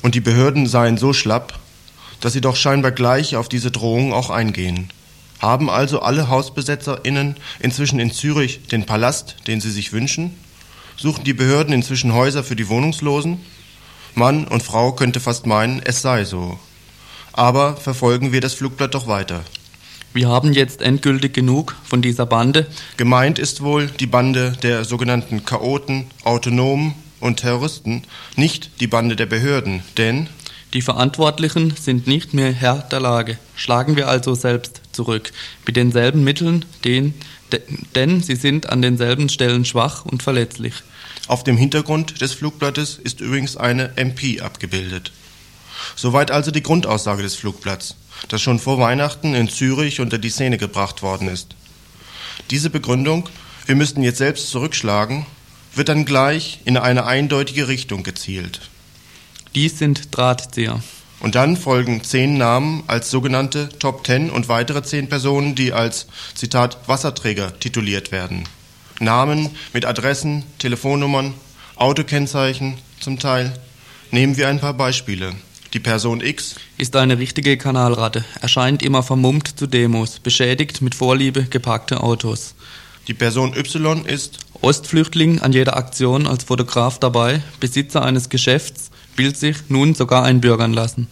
Und die Behörden seien so schlapp, dass sie doch scheinbar gleich auf diese Drohung auch eingehen. Haben also alle HausbesetzerInnen inzwischen in Zürich den Palast, den sie sich wünschen? Suchen die Behörden inzwischen Häuser für die Wohnungslosen? Mann und Frau könnte fast meinen, es sei so. Aber verfolgen wir das Flugblatt doch weiter. Wir haben jetzt endgültig genug von dieser Bande. Gemeint ist wohl die Bande der sogenannten Chaoten, Autonomen und Terroristen, nicht die Bande der Behörden, denn die Verantwortlichen sind nicht mehr Herr der Lage. Schlagen wir also selbst zurück, mit denselben Mitteln, den, de, denn sie sind an denselben Stellen schwach und verletzlich. Auf dem Hintergrund des Flugblattes ist übrigens eine MP abgebildet. Soweit also die Grundaussage des Flugblatts, das schon vor Weihnachten in Zürich unter die Szene gebracht worden ist. Diese Begründung, wir müssten jetzt selbst zurückschlagen, wird dann gleich in eine eindeutige Richtung gezielt. Dies sind Drahtzieher. Und dann folgen zehn Namen als sogenannte Top Ten und weitere zehn Personen, die als Zitat Wasserträger tituliert werden. Namen mit Adressen, Telefonnummern, Autokennzeichen zum Teil. Nehmen wir ein paar Beispiele. Die Person X ist eine richtige Kanalratte, erscheint immer vermummt zu Demos, beschädigt mit Vorliebe geparkte Autos. Die Person Y ist Ostflüchtling an jeder Aktion als Fotograf dabei, Besitzer eines Geschäfts, will sich nun sogar einbürgern lassen.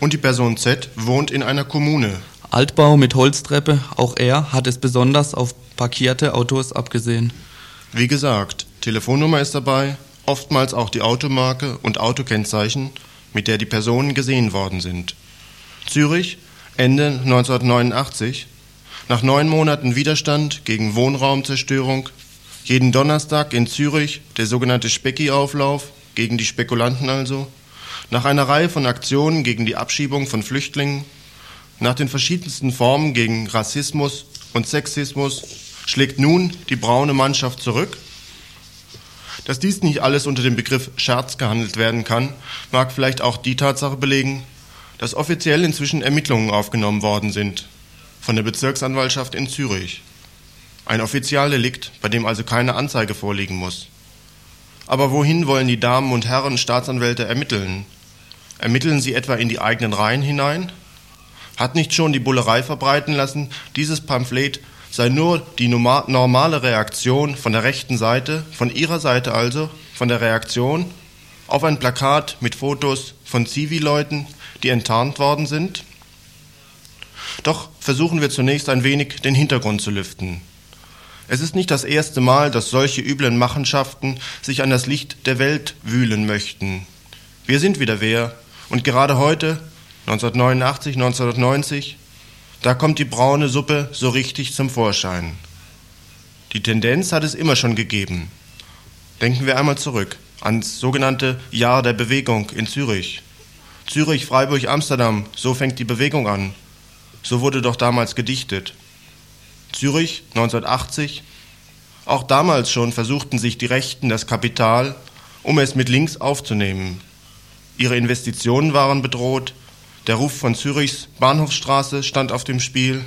Und die Person Z wohnt in einer Kommune. Altbau mit Holztreppe, auch er hat es besonders auf parkierte Autos abgesehen. Wie gesagt, Telefonnummer ist dabei, oftmals auch die Automarke und Autokennzeichen, mit der die Personen gesehen worden sind. Zürich, Ende 1989, nach neun Monaten Widerstand gegen Wohnraumzerstörung, jeden Donnerstag in Zürich der sogenannte Specki-Auflauf, gegen die Spekulanten also, nach einer Reihe von Aktionen gegen die Abschiebung von Flüchtlingen, nach den verschiedensten Formen gegen Rassismus und Sexismus schlägt nun die braune Mannschaft zurück. Dass dies nicht alles unter dem Begriff Scherz gehandelt werden kann, mag vielleicht auch die Tatsache belegen, dass offiziell inzwischen Ermittlungen aufgenommen worden sind von der Bezirksanwaltschaft in Zürich. Ein Offizialdelikt, bei dem also keine Anzeige vorliegen muss. Aber wohin wollen die Damen und Herren Staatsanwälte ermitteln? Ermitteln sie etwa in die eigenen Reihen hinein? Hat nicht schon die Bullerei verbreiten lassen, dieses Pamphlet sei nur die normale Reaktion von der rechten Seite, von ihrer Seite also, von der Reaktion auf ein Plakat mit Fotos von Zivilleuten, die enttarnt worden sind? Doch versuchen wir zunächst ein wenig den Hintergrund zu lüften. Es ist nicht das erste Mal, dass solche üblen Machenschaften sich an das Licht der Welt wühlen möchten. Wir sind wieder wer, und gerade heute, 1989, 1990, da kommt die braune Suppe so richtig zum Vorschein. Die Tendenz hat es immer schon gegeben. Denken wir einmal zurück ans sogenannte Jahr der Bewegung in Zürich. Zürich, Freiburg, Amsterdam, so fängt die Bewegung an. So wurde doch damals gedichtet. Zürich 1980. Auch damals schon versuchten sich die Rechten das Kapital, um es mit links aufzunehmen. Ihre Investitionen waren bedroht, der Ruf von Zürichs Bahnhofsstraße stand auf dem Spiel.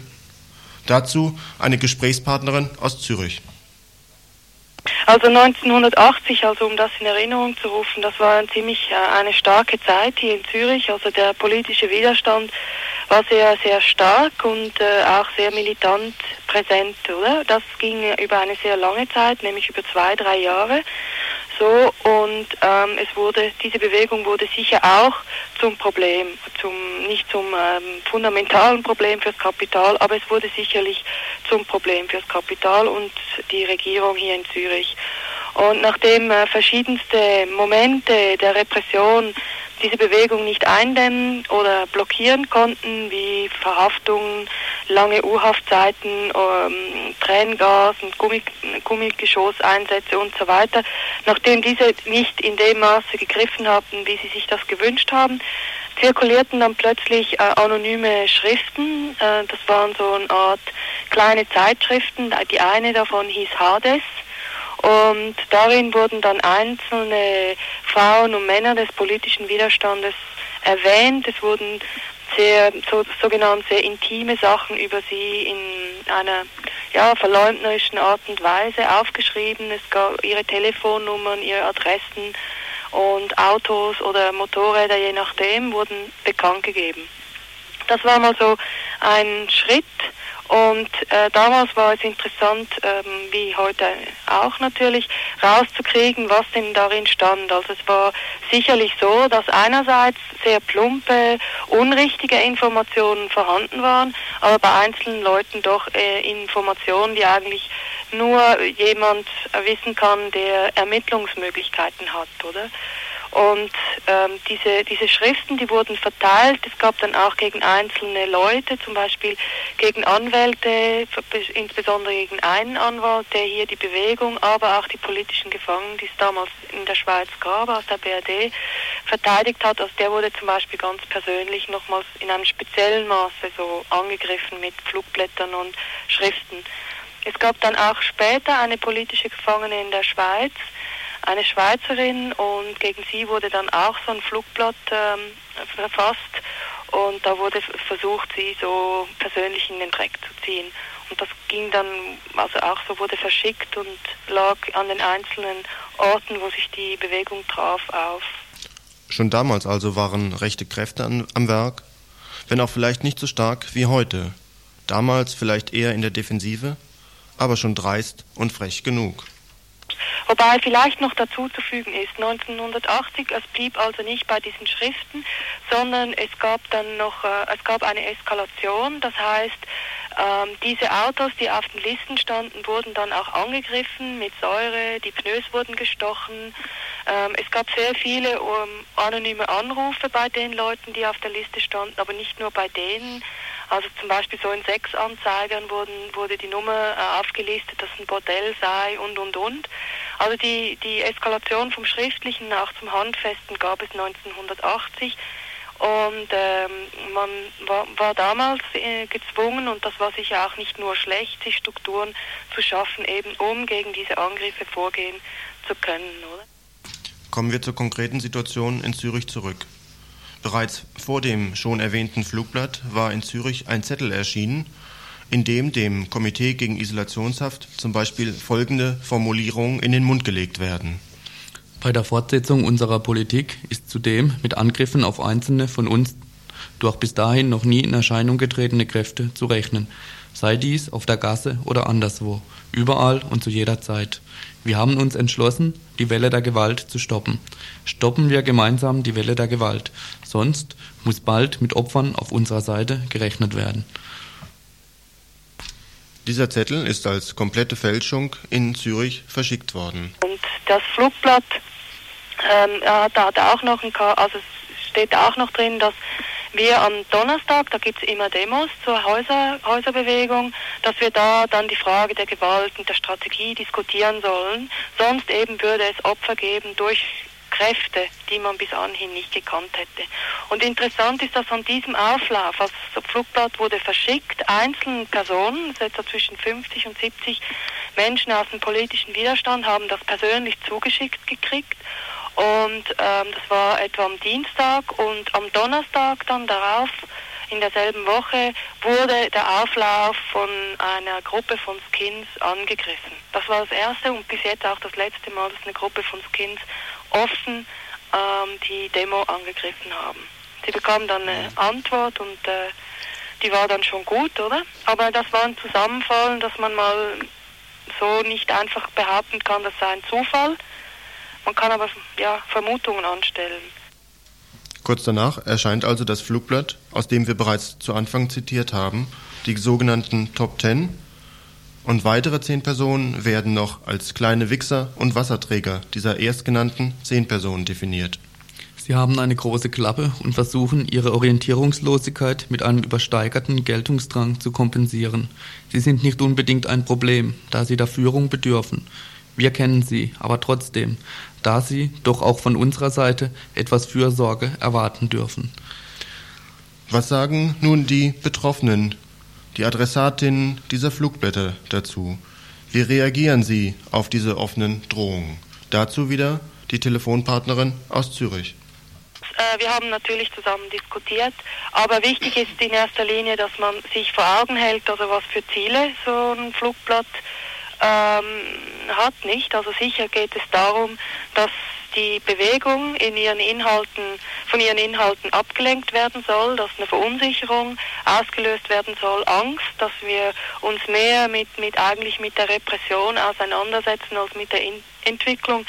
Dazu eine Gesprächspartnerin aus Zürich. Also 1980, also um das in Erinnerung zu rufen, das war ein ziemlich äh, eine starke Zeit hier in Zürich. Also der politische Widerstand war sehr, sehr stark und äh, auch sehr militant präsent, oder? Das ging über eine sehr lange Zeit, nämlich über zwei, drei Jahre. So und ähm, es wurde diese Bewegung wurde sicher auch zum Problem, zum nicht zum ähm, fundamentalen Problem fürs Kapital, aber es wurde sicherlich zum Problem fürs Kapital und die Regierung hier in Zürich. Und nachdem äh, verschiedenste Momente der Repression diese Bewegung nicht eindämmen oder blockieren konnten, wie Verhaftungen, lange Urhaftzeiten, ähm, Tränengas und Gummi, Gummigeschosseinsätze und so weiter. Nachdem diese nicht in dem Maße gegriffen hatten, wie sie sich das gewünscht haben, zirkulierten dann plötzlich äh, anonyme Schriften. Äh, das waren so eine Art kleine Zeitschriften. Die eine davon hieß Hades und darin wurden dann einzelne Frauen und Männer des politischen Widerstandes erwähnt. Es wurden sehr so, sogenannte sehr intime Sachen über sie in einer ja, verleumderischen Art und Weise aufgeschrieben. Es gab ihre Telefonnummern, ihre Adressen und Autos oder Motorräder, je nachdem, wurden bekannt gegeben. Das war mal so ein Schritt Und äh, damals war es interessant, ähm, wie heute auch natürlich, rauszukriegen, was denn darin stand. Also es war sicherlich so, dass einerseits sehr plumpe, unrichtige Informationen vorhanden waren, aber bei einzelnen Leuten doch äh, Informationen, die eigentlich nur jemand wissen kann, der Ermittlungsmöglichkeiten hat, oder? Und ähm, diese, diese Schriften, die wurden verteilt. Es gab dann auch gegen einzelne Leute, zum Beispiel gegen Anwälte, insbesondere gegen einen Anwalt, der hier die Bewegung, aber auch die politischen Gefangenen, die es damals in der Schweiz gab, aus der BRD, verteidigt hat. Also der wurde zum Beispiel ganz persönlich nochmals in einem speziellen Maße so angegriffen mit Flugblättern und Schriften. Es gab dann auch später eine politische Gefangene in der Schweiz, eine Schweizerin und gegen sie wurde dann auch so ein Flugblatt ähm, verfasst und da wurde versucht, sie so persönlich in den Dreck zu ziehen. Und das ging dann, also auch so wurde verschickt und lag an den einzelnen Orten, wo sich die Bewegung traf, auf. Schon damals also waren rechte Kräfte an, am Werk, wenn auch vielleicht nicht so stark wie heute. Damals vielleicht eher in der Defensive, aber schon dreist und frech genug. Wobei vielleicht noch dazu zu fügen ist, 1980, es blieb also nicht bei diesen Schriften, sondern es gab dann noch, äh, es gab eine Eskalation, das heißt, ähm, diese Autos, die auf den Listen standen, wurden dann auch angegriffen mit Säure, die Pneus wurden gestochen. Ähm, es gab sehr viele um, anonyme Anrufe bei den Leuten, die auf der Liste standen, aber nicht nur bei denen. Also zum Beispiel so in sechs Anzeigern wurden, wurde die Nummer äh, aufgelistet, dass ein Bordell sei und und und. Also die, die Eskalation vom Schriftlichen nach zum Handfesten gab es 1980 und ähm, man war, war damals äh, gezwungen, und das war sicher auch nicht nur schlecht, sich Strukturen zu schaffen, eben um gegen diese Angriffe vorgehen zu können. Oder? Kommen wir zur konkreten Situation in Zürich zurück. Bereits vor dem schon erwähnten Flugblatt war in Zürich ein Zettel erschienen, in dem dem Komitee gegen Isolationshaft zum Beispiel folgende Formulierungen in den Mund gelegt werden. Bei der Fortsetzung unserer Politik ist zudem mit Angriffen auf einzelne von uns durch bis dahin noch nie in Erscheinung getretene Kräfte zu rechnen, sei dies auf der Gasse oder anderswo, überall und zu jeder Zeit. Wir haben uns entschlossen, die Welle der Gewalt zu stoppen. Stoppen wir gemeinsam die Welle der Gewalt, sonst muss bald mit Opfern auf unserer Seite gerechnet werden. Dieser Zettel ist als komplette Fälschung in Zürich verschickt worden. Und das Flugblatt, ähm, da hat auch noch ein, also steht auch noch drin, dass wir am Donnerstag, da gibt es immer Demos zur Häuser, Häuserbewegung, dass wir da dann die Frage der Gewalt und der Strategie diskutieren sollen. Sonst eben würde es Opfer geben durch Kräfte, die man bis anhin nicht gekannt hätte. Und interessant ist, dass an diesem Auflauf, als das Flugblatt wurde verschickt, einzelnen Personen, etwa zwischen 50 und 70 Menschen aus dem politischen Widerstand, haben das persönlich zugeschickt gekriegt und ähm, das war etwa am Dienstag und am Donnerstag dann darauf, in derselben Woche, wurde der Auflauf von einer Gruppe von Skins angegriffen. Das war das erste und bis jetzt auch das letzte Mal, dass eine Gruppe von Skins offen ähm, die Demo angegriffen haben. Sie bekamen dann eine Antwort und äh, die war dann schon gut, oder? Aber das war ein Zusammenfallen, dass man mal so nicht einfach behaupten kann, das sei ein Zufall man kann aber ja, Vermutungen anstellen. Kurz danach erscheint also das Flugblatt, aus dem wir bereits zu Anfang zitiert haben, die sogenannten Top Ten. Und weitere zehn Personen werden noch als kleine Wichser und Wasserträger dieser erstgenannten zehn Personen definiert. Sie haben eine große Klappe und versuchen, ihre Orientierungslosigkeit mit einem übersteigerten Geltungsdrang zu kompensieren. Sie sind nicht unbedingt ein Problem, da sie der Führung bedürfen. Wir kennen sie, aber trotzdem, da sie doch auch von unserer Seite etwas Fürsorge erwarten dürfen. Was sagen nun die Betroffenen, die Adressatinnen dieser Flugblätter dazu? Wie reagieren sie auf diese offenen Drohungen? Dazu wieder die Telefonpartnerin aus Zürich. Äh, wir haben natürlich zusammen diskutiert, aber wichtig ist in erster Linie, dass man sich vor Augen hält, also was für Ziele so ein Flugblatt ähm, hat nicht. Also sicher geht es darum, dass die Bewegung in ihren Inhalten von ihren Inhalten abgelenkt werden soll, dass eine Verunsicherung ausgelöst werden soll, Angst, dass wir uns mehr mit, mit eigentlich mit der Repression auseinandersetzen als mit der In Entwicklung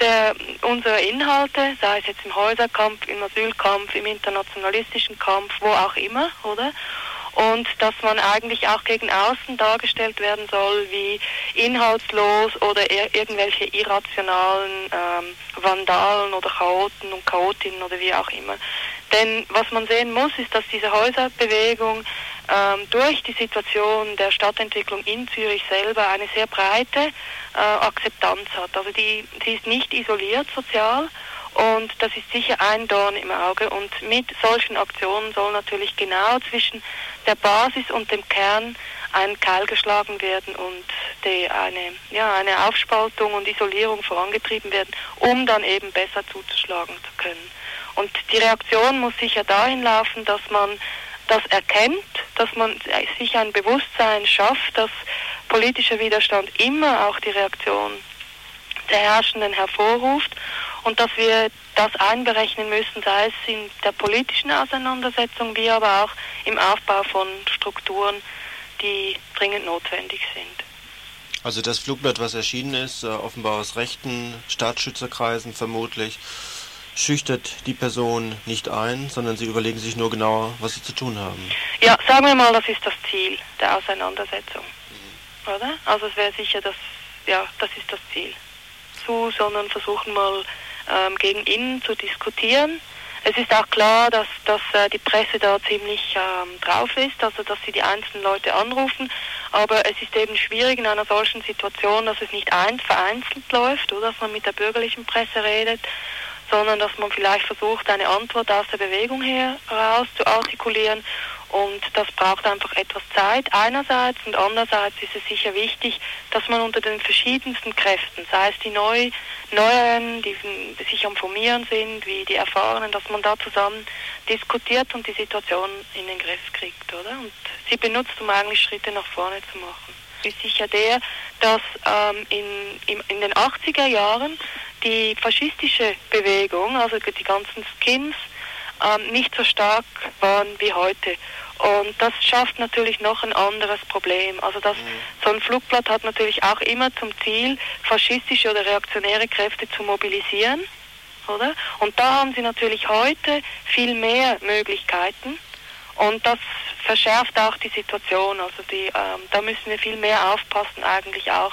der, unserer Inhalte, sei es jetzt im Häuserkampf, im Asylkampf, im internationalistischen Kampf, wo auch immer, oder? Und dass man eigentlich auch gegen außen dargestellt werden soll wie inhaltslos oder ir irgendwelche irrationalen ähm, Vandalen oder Chaoten und Chaotinnen oder wie auch immer. Denn was man sehen muss, ist, dass diese Häuserbewegung ähm, durch die Situation der Stadtentwicklung in Zürich selber eine sehr breite äh, Akzeptanz hat. Also die, sie ist nicht isoliert sozial, und das ist sicher ein Dorn im Auge. Und mit solchen Aktionen soll natürlich genau zwischen der Basis und dem Kern ein Keil geschlagen werden und die eine, ja, eine Aufspaltung und Isolierung vorangetrieben werden, um dann eben besser zuzuschlagen zu können. Und die Reaktion muss sicher dahin laufen, dass man das erkennt, dass man sich ein Bewusstsein schafft, dass politischer Widerstand immer auch die Reaktion der Herrschenden hervorruft und dass wir das einberechnen müssen, sei es in der politischen Auseinandersetzung, wie aber auch im Aufbau von Strukturen, die dringend notwendig sind. Also das Flugblatt, was erschienen ist, äh, offenbar aus rechten Staatsschützerkreisen vermutlich, schüchtert die Person nicht ein, sondern sie überlegen sich nur genauer, was sie zu tun haben. Ja, sagen wir mal, das ist das Ziel der Auseinandersetzung. Mhm. Oder? Also es wäre sicher das, ja, das ist das Ziel. Zu, sondern versuchen mal ähm, gegen ihn zu diskutieren. Es ist auch klar, dass, dass äh, die Presse da ziemlich ähm, drauf ist, also dass sie die einzelnen Leute anrufen. Aber es ist eben schwierig in einer solchen Situation, dass es nicht ein, vereinzelt läuft oder dass man mit der bürgerlichen Presse redet, sondern dass man vielleicht versucht, eine Antwort aus der Bewegung heraus zu artikulieren und das braucht einfach etwas Zeit einerseits und andererseits ist es sicher wichtig, dass man unter den verschiedensten Kräften, sei es die Neu Neueren, die sich am Formieren sind, wie die Erfahrenen, dass man da zusammen diskutiert und die Situation in den Griff kriegt, oder? Und sie benutzt, um eigentlich Schritte nach vorne zu machen. Ist sicher der, dass ähm, in, in, in den 80er Jahren die faschistische Bewegung, also die ganzen Skins, ähm, nicht so stark waren wie heute. Und das schafft natürlich noch ein anderes Problem. Also das, mhm. so ein Flugblatt hat natürlich auch immer zum Ziel, faschistische oder reaktionäre Kräfte zu mobilisieren. Oder? Und da haben sie natürlich heute viel mehr Möglichkeiten. Und das verschärft auch die Situation. Also die, ähm, da müssen wir viel mehr aufpassen eigentlich auch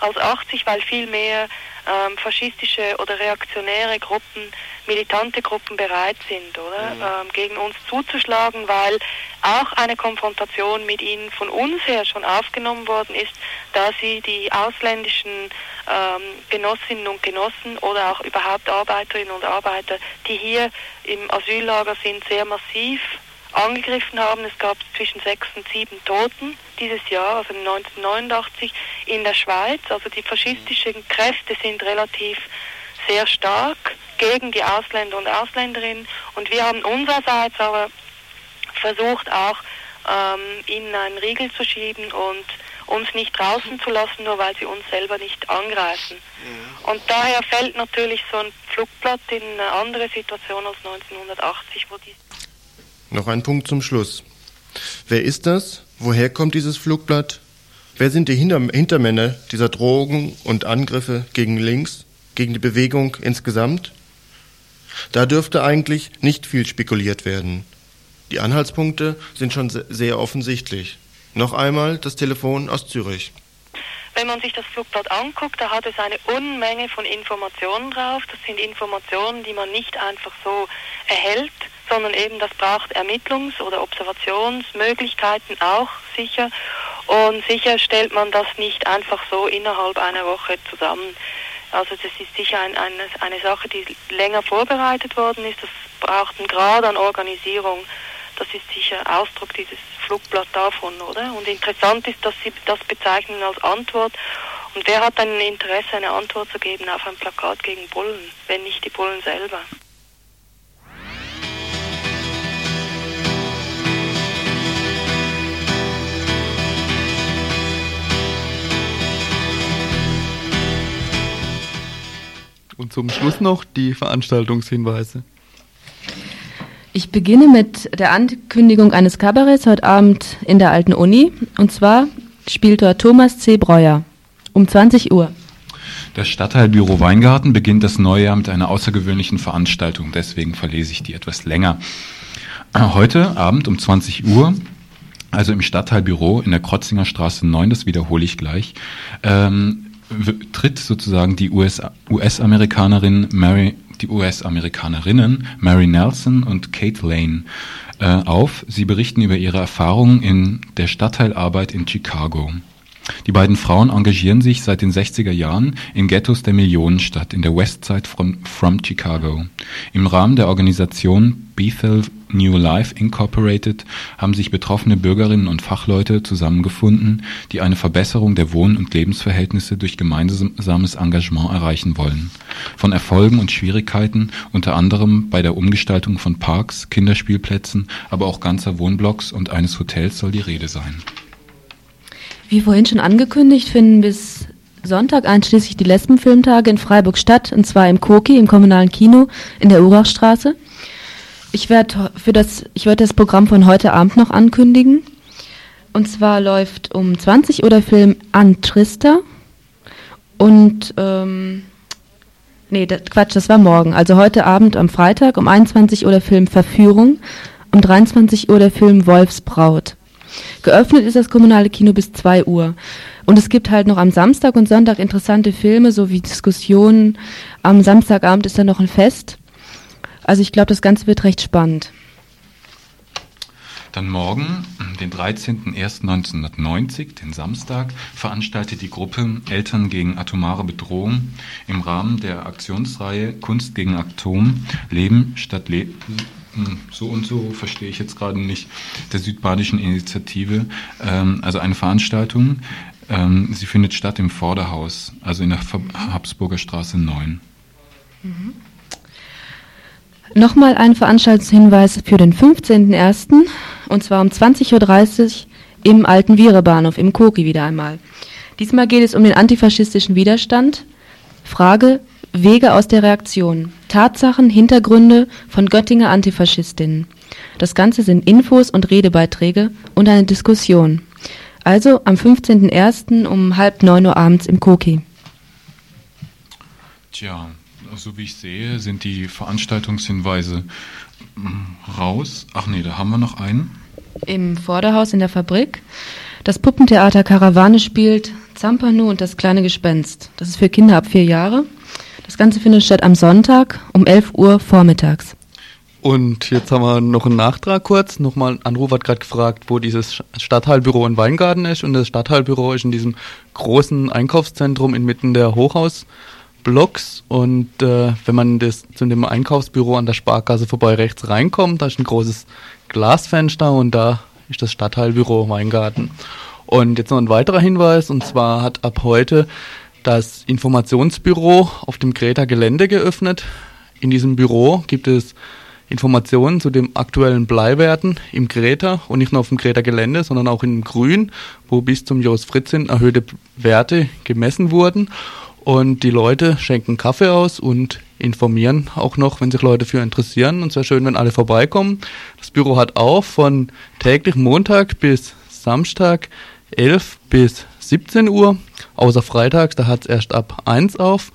als 80, weil viel mehr ähm, faschistische oder reaktionäre Gruppen, militante Gruppen bereit sind, oder? Mhm. Ähm, gegen uns zuzuschlagen, weil auch eine Konfrontation mit ihnen von uns her schon aufgenommen worden ist, da sie die ausländischen ähm, Genossinnen und Genossen oder auch überhaupt Arbeiterinnen und Arbeiter, die hier im Asyllager sind, sehr massiv angegriffen haben. Es gab zwischen sechs und sieben Toten dieses Jahr, also 1989 in der Schweiz. Also die faschistischen Kräfte sind relativ sehr stark gegen die Ausländer und Ausländerinnen. Und wir haben unsererseits aber versucht auch ähm, ihnen einen Riegel zu schieben und uns nicht draußen zu lassen, nur weil sie uns selber nicht angreifen. Ja. Und daher fällt natürlich so ein Flugblatt in eine andere Situation als 1980, wo die noch ein Punkt zum Schluss. Wer ist das? Woher kommt dieses Flugblatt? Wer sind die Hinter Hintermänner dieser Drogen und Angriffe gegen links, gegen die Bewegung insgesamt? Da dürfte eigentlich nicht viel spekuliert werden. Die Anhaltspunkte sind schon sehr offensichtlich. Noch einmal das Telefon aus Zürich. Wenn man sich das Flugblatt anguckt, da hat es eine Unmenge von Informationen drauf. Das sind Informationen, die man nicht einfach so erhält, sondern eben das braucht Ermittlungs- oder Observationsmöglichkeiten auch sicher. Und sicher stellt man das nicht einfach so innerhalb einer Woche zusammen. Also das ist sicher ein, eine, eine Sache, die länger vorbereitet worden ist. Das braucht einen Grad an Organisierung. Das ist sicher Ausdruck dieses Flugblatt davon, oder? Und interessant ist, dass Sie das bezeichnen als Antwort. Und wer hat ein Interesse, eine Antwort zu geben auf ein Plakat gegen Bullen, wenn nicht die Bullen selber? Und zum Schluss noch die Veranstaltungshinweise. Ich beginne mit der Ankündigung eines Kabaretts heute Abend in der Alten Uni. Und zwar spielt dort Thomas C. Breuer um 20 Uhr. Das Stadtteilbüro Weingarten beginnt das neue Jahr mit einer außergewöhnlichen Veranstaltung. Deswegen verlese ich die etwas länger. Heute Abend um 20 Uhr also im Stadtteilbüro in der Krotzinger Straße 9, das wiederhole ich gleich, ähm, tritt sozusagen die US-Amerikanerin US Mary, die US-Amerikanerinnen Mary Nelson und Kate Lane äh, auf. Sie berichten über ihre Erfahrungen in der Stadtteilarbeit in Chicago. Die beiden Frauen engagieren sich seit den 60er Jahren in Ghettos der Millionenstadt in der Westside from, from Chicago. Im Rahmen der Organisation Bethel New Life Incorporated haben sich betroffene Bürgerinnen und Fachleute zusammengefunden, die eine Verbesserung der Wohn- und Lebensverhältnisse durch gemeinsames Engagement erreichen wollen. Von Erfolgen und Schwierigkeiten unter anderem bei der Umgestaltung von Parks, Kinderspielplätzen, aber auch ganzer Wohnblocks und eines Hotels soll die Rede sein. Wie vorhin schon angekündigt, finden bis Sonntag einschließlich die Lesbenfilmtage in Freiburg statt, und zwar im Koki, im kommunalen Kino in der Urachstraße. Ich werde das, ich werde das Programm von heute Abend noch ankündigen. Und zwar läuft um 20 Uhr der Film Antrista und ähm, nee, das, Quatsch, das war morgen. Also heute Abend am Freitag um 21 Uhr der Film Verführung, um 23 Uhr der Film Wolfsbraut. Geöffnet ist das kommunale Kino bis 2 Uhr. Und es gibt halt noch am Samstag und Sonntag interessante Filme sowie Diskussionen. Am Samstagabend ist dann noch ein Fest. Also ich glaube, das Ganze wird recht spannend. Dann morgen, den 13.01.1990, den Samstag, veranstaltet die Gruppe Eltern gegen atomare Bedrohung im Rahmen der Aktionsreihe Kunst gegen Atom Leben statt Leben hm, so und so verstehe ich jetzt gerade nicht, der südbadischen Initiative, ähm, also eine Veranstaltung. Ähm, sie findet statt im Vorderhaus, also in der Habsburger Straße 9. Mhm. Nochmal ein Veranstaltungshinweis für den 15.01. und zwar um 20.30 Uhr im alten Vierebahnhof im Koki wieder einmal. Diesmal geht es um den antifaschistischen Widerstand. Frage, Wege aus der Reaktion. Tatsachen, Hintergründe von Göttinger Antifaschistinnen. Das Ganze sind Infos und Redebeiträge und eine Diskussion. Also am 15.01. um halb neun Uhr abends im Koki. Tja, so wie ich sehe, sind die Veranstaltungshinweise hm, raus. Ach nee, da haben wir noch einen. Im Vorderhaus in der Fabrik. Das Puppentheater Karawane spielt Zampano und das kleine Gespenst. Das ist für Kinder ab vier Jahre. Das Ganze findet statt am Sonntag um 11 Uhr vormittags. Und jetzt haben wir noch einen Nachtrag kurz. Nochmal, ein Anruf hat gerade gefragt, wo dieses Stadtteilbüro in Weingarten ist. Und das Stadtteilbüro ist in diesem großen Einkaufszentrum inmitten der Hochhausblocks. Und äh, wenn man das zu dem Einkaufsbüro an der Sparkasse vorbei rechts reinkommt, da ist ein großes Glasfenster und da ist das Stadtteilbüro Weingarten. Und jetzt noch ein weiterer Hinweis, und zwar hat ab heute das Informationsbüro auf dem Greta Gelände geöffnet. In diesem Büro gibt es Informationen zu den aktuellen Bleiwerten im Greta und nicht nur auf dem Greta Gelände, sondern auch im Grün, wo bis zum Jos Fritzin erhöhte Werte gemessen wurden. Und die Leute schenken Kaffee aus und informieren auch noch, wenn sich Leute für interessieren. Und es wäre schön, wenn alle vorbeikommen. Das Büro hat auch von täglich Montag bis Samstag 11 bis 17 Uhr außer freitags, da hat es erst ab 1 auf.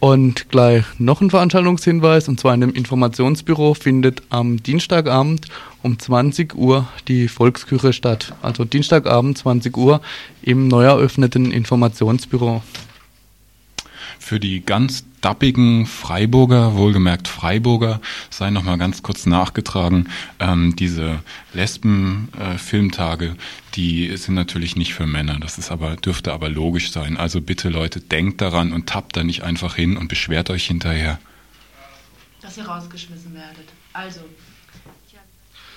Und gleich noch ein Veranstaltungshinweis, und zwar in dem Informationsbüro findet am Dienstagabend um 20 Uhr die Volksküche statt. Also Dienstagabend 20 Uhr im neu eröffneten Informationsbüro. Für die ganz dappigen Freiburger, wohlgemerkt Freiburger, sei nochmal ganz kurz nachgetragen, ähm, diese Lesben-Filmtage, äh, die sind natürlich nicht für Männer. Das ist aber, dürfte aber logisch sein. Also bitte Leute, denkt daran und tappt da nicht einfach hin und beschwert euch hinterher. Dass ihr rausgeschmissen werdet. Also.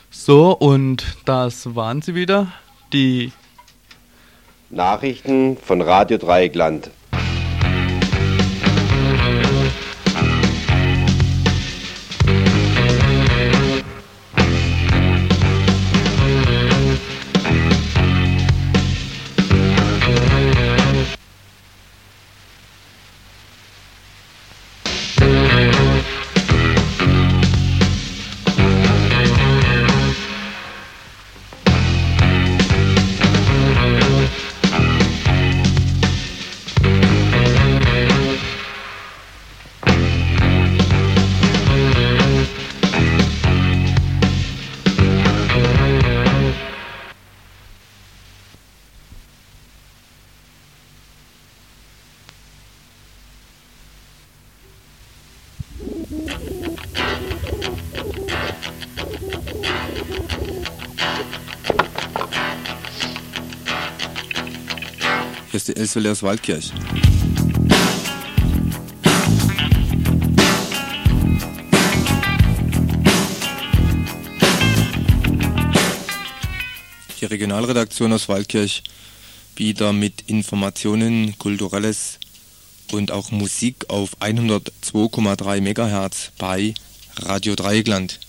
So, und das waren sie wieder. Die Nachrichten von Radio Dreieckland. Aus Waldkirch. Die Regionalredaktion aus Waldkirch wieder mit Informationen, Kulturelles und auch Musik auf 102,3 MHz bei Radio Dreieckland.